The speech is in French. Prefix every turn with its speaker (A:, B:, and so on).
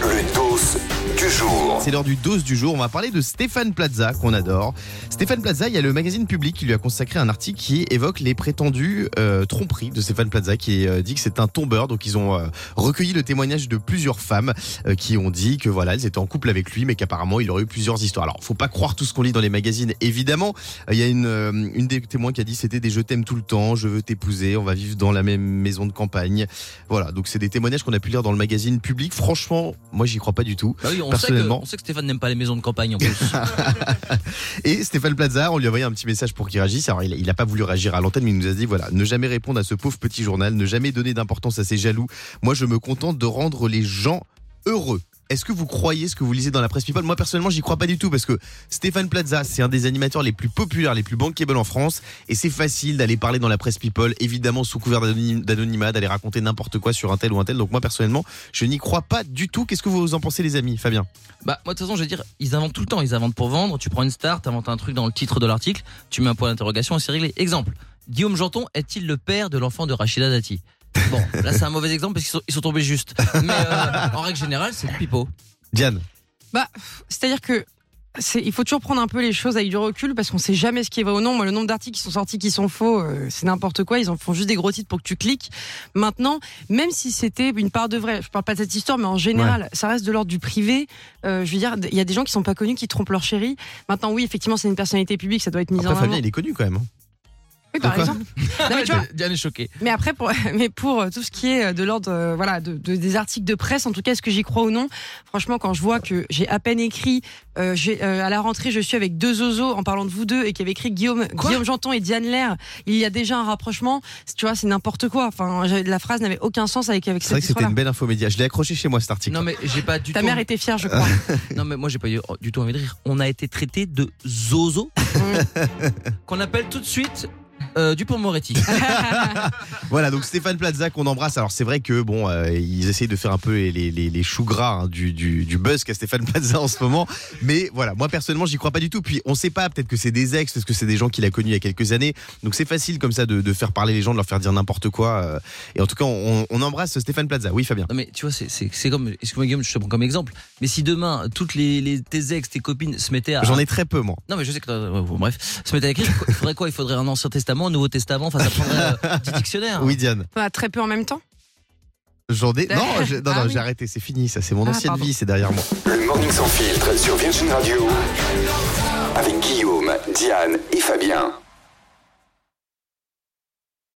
A: Le dos du jour.
B: C'est l'heure du dose du jour. On va parler de Stéphane Plaza, qu'on adore. Stéphane Plaza, il y a le magazine Public qui lui a consacré un article qui évoque les prétendues euh, tromperies de Stéphane Plaza, qui euh, dit que c'est un tombeur. Donc, ils ont euh, recueilli le témoignage de plusieurs femmes euh, qui ont dit que voilà, elles étaient en couple avec lui, mais qu'apparemment, il aurait eu plusieurs histoires. Alors, faut pas croire tout ce qu'on lit dans les magazines, évidemment. Euh, Il y a une, euh, une des témoins qui a dit c'était des je t'aime tout le temps, je veux t'épouser, on va vivre dans la même maison de campagne. Voilà, donc c'est des témoignages qu'on a pu lire dans le magazine Public. Franchement, moi, j'y crois pas du tout.
C: Bah oui, on sait, que,
B: Personnellement.
C: on sait que Stéphane n'aime pas les maisons de campagne en plus.
B: Et Stéphane Plaza, on lui a envoyé un petit message pour qu'il réagisse. Alors, il, il a pas voulu réagir à l'antenne, mais il nous a dit voilà, ne jamais répondre à ce pauvre petit journal, ne jamais donner d'importance à ces jaloux. Moi, je me contente de rendre les gens heureux. Est-ce que vous croyez ce que vous lisez dans la presse People? Moi, personnellement, j'y crois pas du tout parce que Stéphane Plaza, c'est un des animateurs les plus populaires, les plus bankable en France. Et c'est facile d'aller parler dans la presse People, évidemment sous couvert d'anony- d'anonymat, d'aller raconter n'importe quoi sur un tel ou un tel. Donc, moi, personnellement, je n'y crois pas du tout. Qu'est-ce que vous en pensez, les amis? Fabien
C: bah, moi, de toute façon, je vais dire, ils inventent tout le temps. Ils inventent pour vendre. Tu prends une star, t'inventes un truc dans le titre de l'article, tu mets un point d'interrogation et c'est réglé. Exemple. Guillaume Janton est-il le père de l'enfant de Rachida Dati? Bon, là, c'est un mauvais exemple parce qu'ils sont, ils sont tombés juste. Mais euh, en règle générale, c'est le pipeau.
B: Diane
D: Bah, c'est-à-dire que c'est, il faut toujours prendre un peu les choses avec du recul parce qu'on sait jamais ce qui est vrai ou non. Moi, le nombre d'articles qui sont sortis qui sont faux, euh, c'est n'importe quoi. Ils en font juste des gros titres pour que tu cliques. Maintenant, même si c'était une part de vrai, je parle pas de cette histoire, mais en général, ça reste de l'ordre du privé. Euh, je veux dire, il y a des gens qui sont pas connus qui trompent leur chérie. Maintenant, oui, effectivement, c'est une personnalité publique, ça doit être mis
B: Après,
D: en avant.
B: Fabien, il est connu quand même. hein.
D: Oui, par exemple. Non, mais tu vois,
C: Diane est choquée.
D: mais après, pour, mais pour euh, tout ce qui est euh, de l'ordre, euh, voilà, de, de- des articles de presse, en tout cas, est-ce que j'y crois ou non? Franchement, quand je vois que j'ai à peine écrit, euh, j'ai, euh, à la rentrée, je suis avec deux oiseaux en parlant de vous deux et qui avait écrit Guillaume, Guillaume Janton et Diane Lair, il y a déjà un rapprochement. Tu vois, c'est n'importe quoi. Enfin, la phrase n'avait aucun sens avec avec
B: C'est vrai que c'était une belle info média. Je l'ai accroché chez moi cet article.
C: Non, mais j'ai pas du
D: Ta
C: tout.
D: mère était fière, je crois.
C: Non, mais moi, j'ai pas eu du tout envie de rire. On a été traité de zozo, qu'on appelle tout de suite euh, Dupont-Moretti.
B: Voilà, donc Stéphane Plaza qu'on embrasse. Alors c'est vrai que bon, euh, ils essayent de faire un peu les, les, les, choux gras hein, du, du, du buzz qu'a Stéphane Plaza en ce moment. Mais voilà, moi personnellement, j'y crois pas du tout. Puis on sait pas, peut-être que c'est des ex, parce que c'est des gens qu'il a connus il y a quelques années. Donc c'est facile comme ça de, de faire parler les gens, de leur faire dire n'importe quoi. euh. Et en tout cas, on, on embrasse Stéphane Plaza. Oui, Fabien.
C: Non mais tu vois, c'est- comme, excuse-moi Guillaume, je te prends comme exemple, mais si demain, toutes les, les tes ex, tes copines se mettaient à...
B: J'en ai très peu moi.
C: Non mais je sais que, euh, bon, bref, se mettaient à écrire, il faudrait quoi? Il faudrait un Ancien Testament, un Nouveau Testament, enfin ça prendrait euh, 10 dictionnaires.
B: Oui, Diane.
D: Très peu en même temps.
B: J'en ai. Non, je- non,
D: Ah
B: non,
D: oui.
B: j'ai arrêté. C'est fini. Ça, c'est mon
D: Ah,
B: ancienne
D: pardon.
B: vie. C'est derrière moi.
A: Le morning sans filtre sur Virgin Radio. Avec Guillaume, Diane et Fabien.